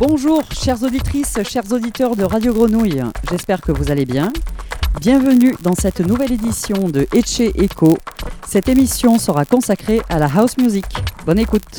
Bonjour, chères auditrices, chers auditeurs de Radio Grenouille. J'espère que vous allez bien. Bienvenue dans cette nouvelle édition de Etche Echo. Cette émission sera consacrée à la house music. Bonne écoute.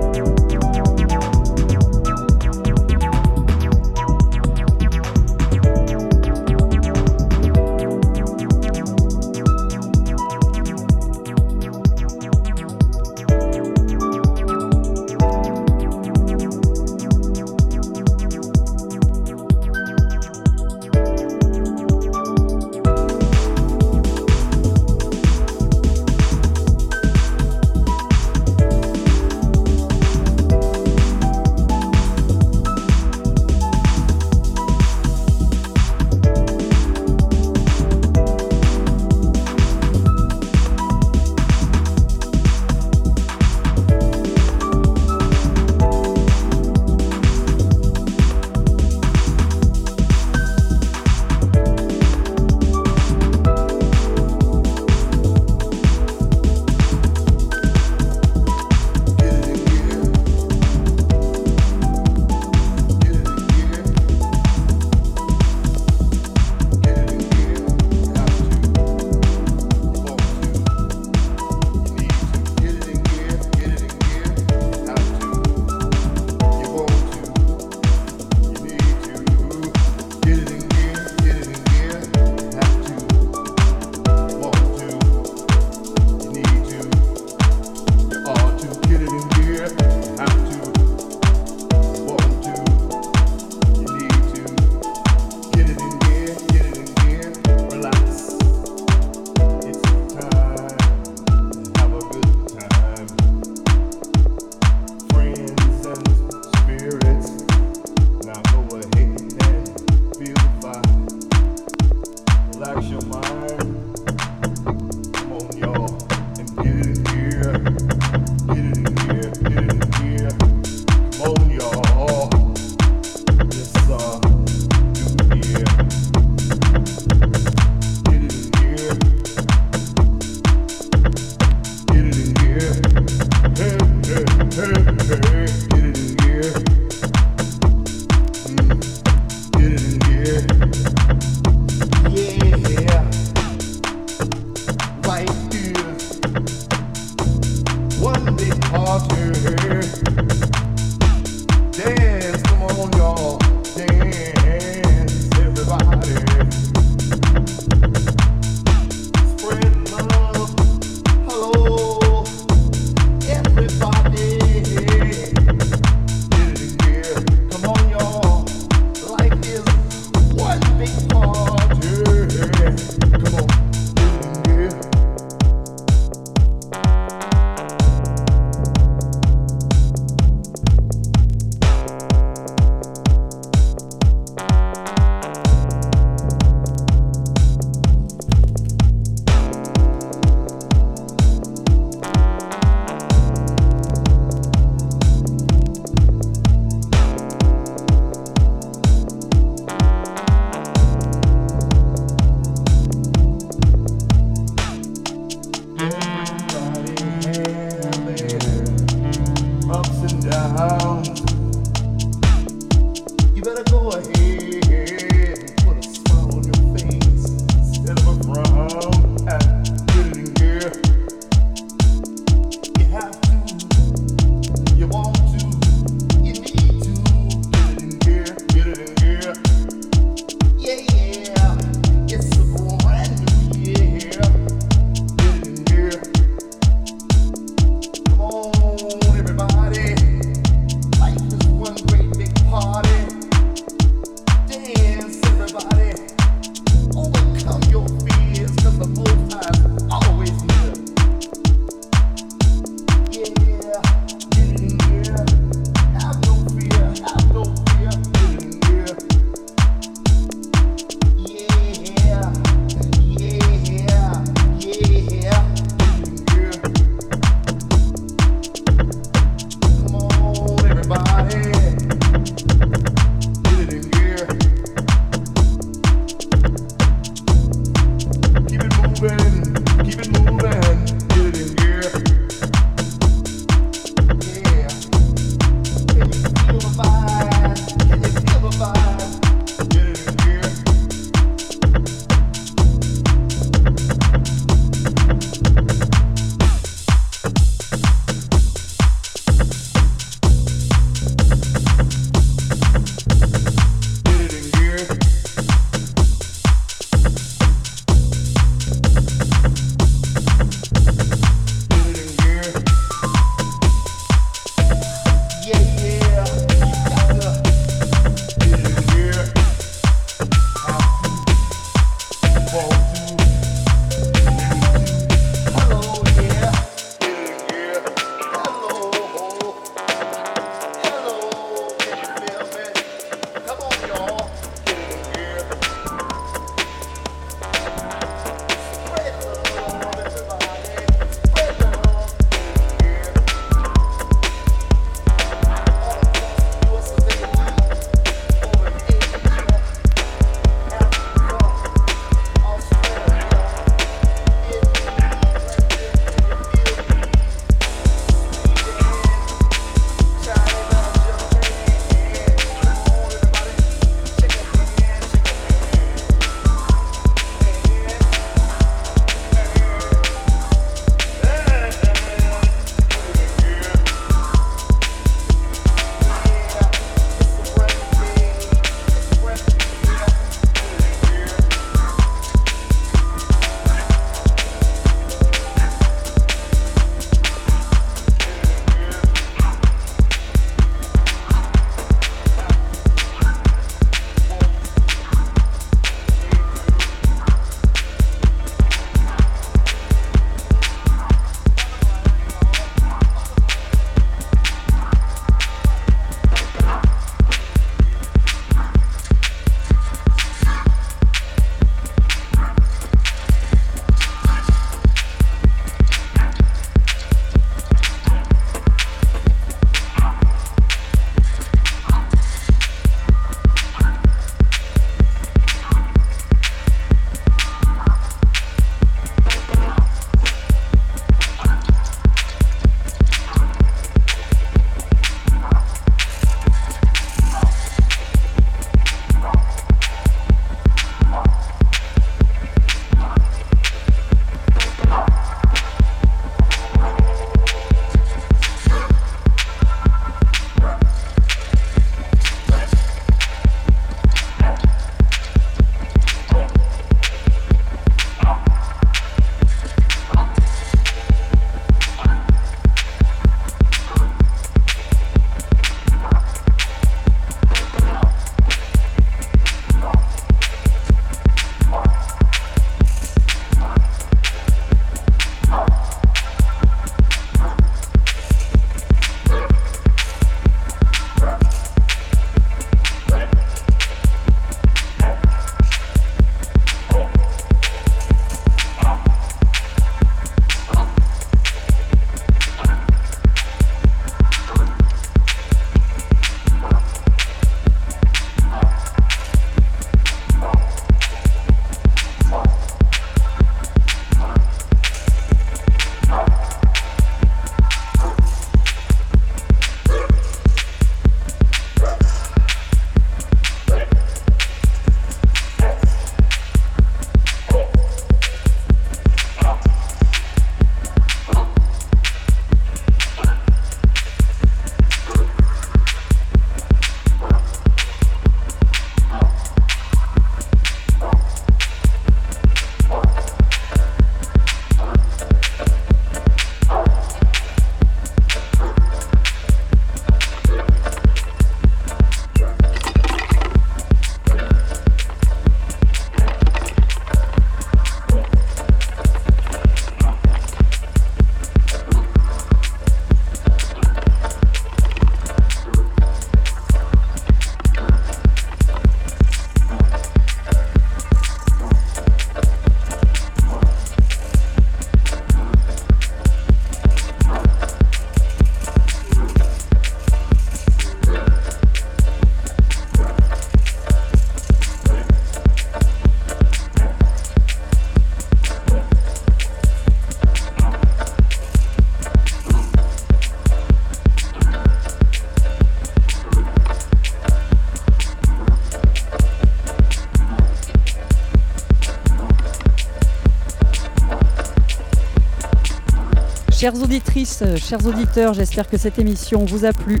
Chères auditrices, chers auditeurs, j'espère que cette émission vous a plu.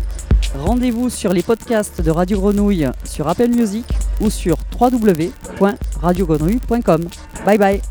Rendez-vous sur les podcasts de Radio Grenouille sur Apple Music ou sur www.radiogrenouille.com. Bye bye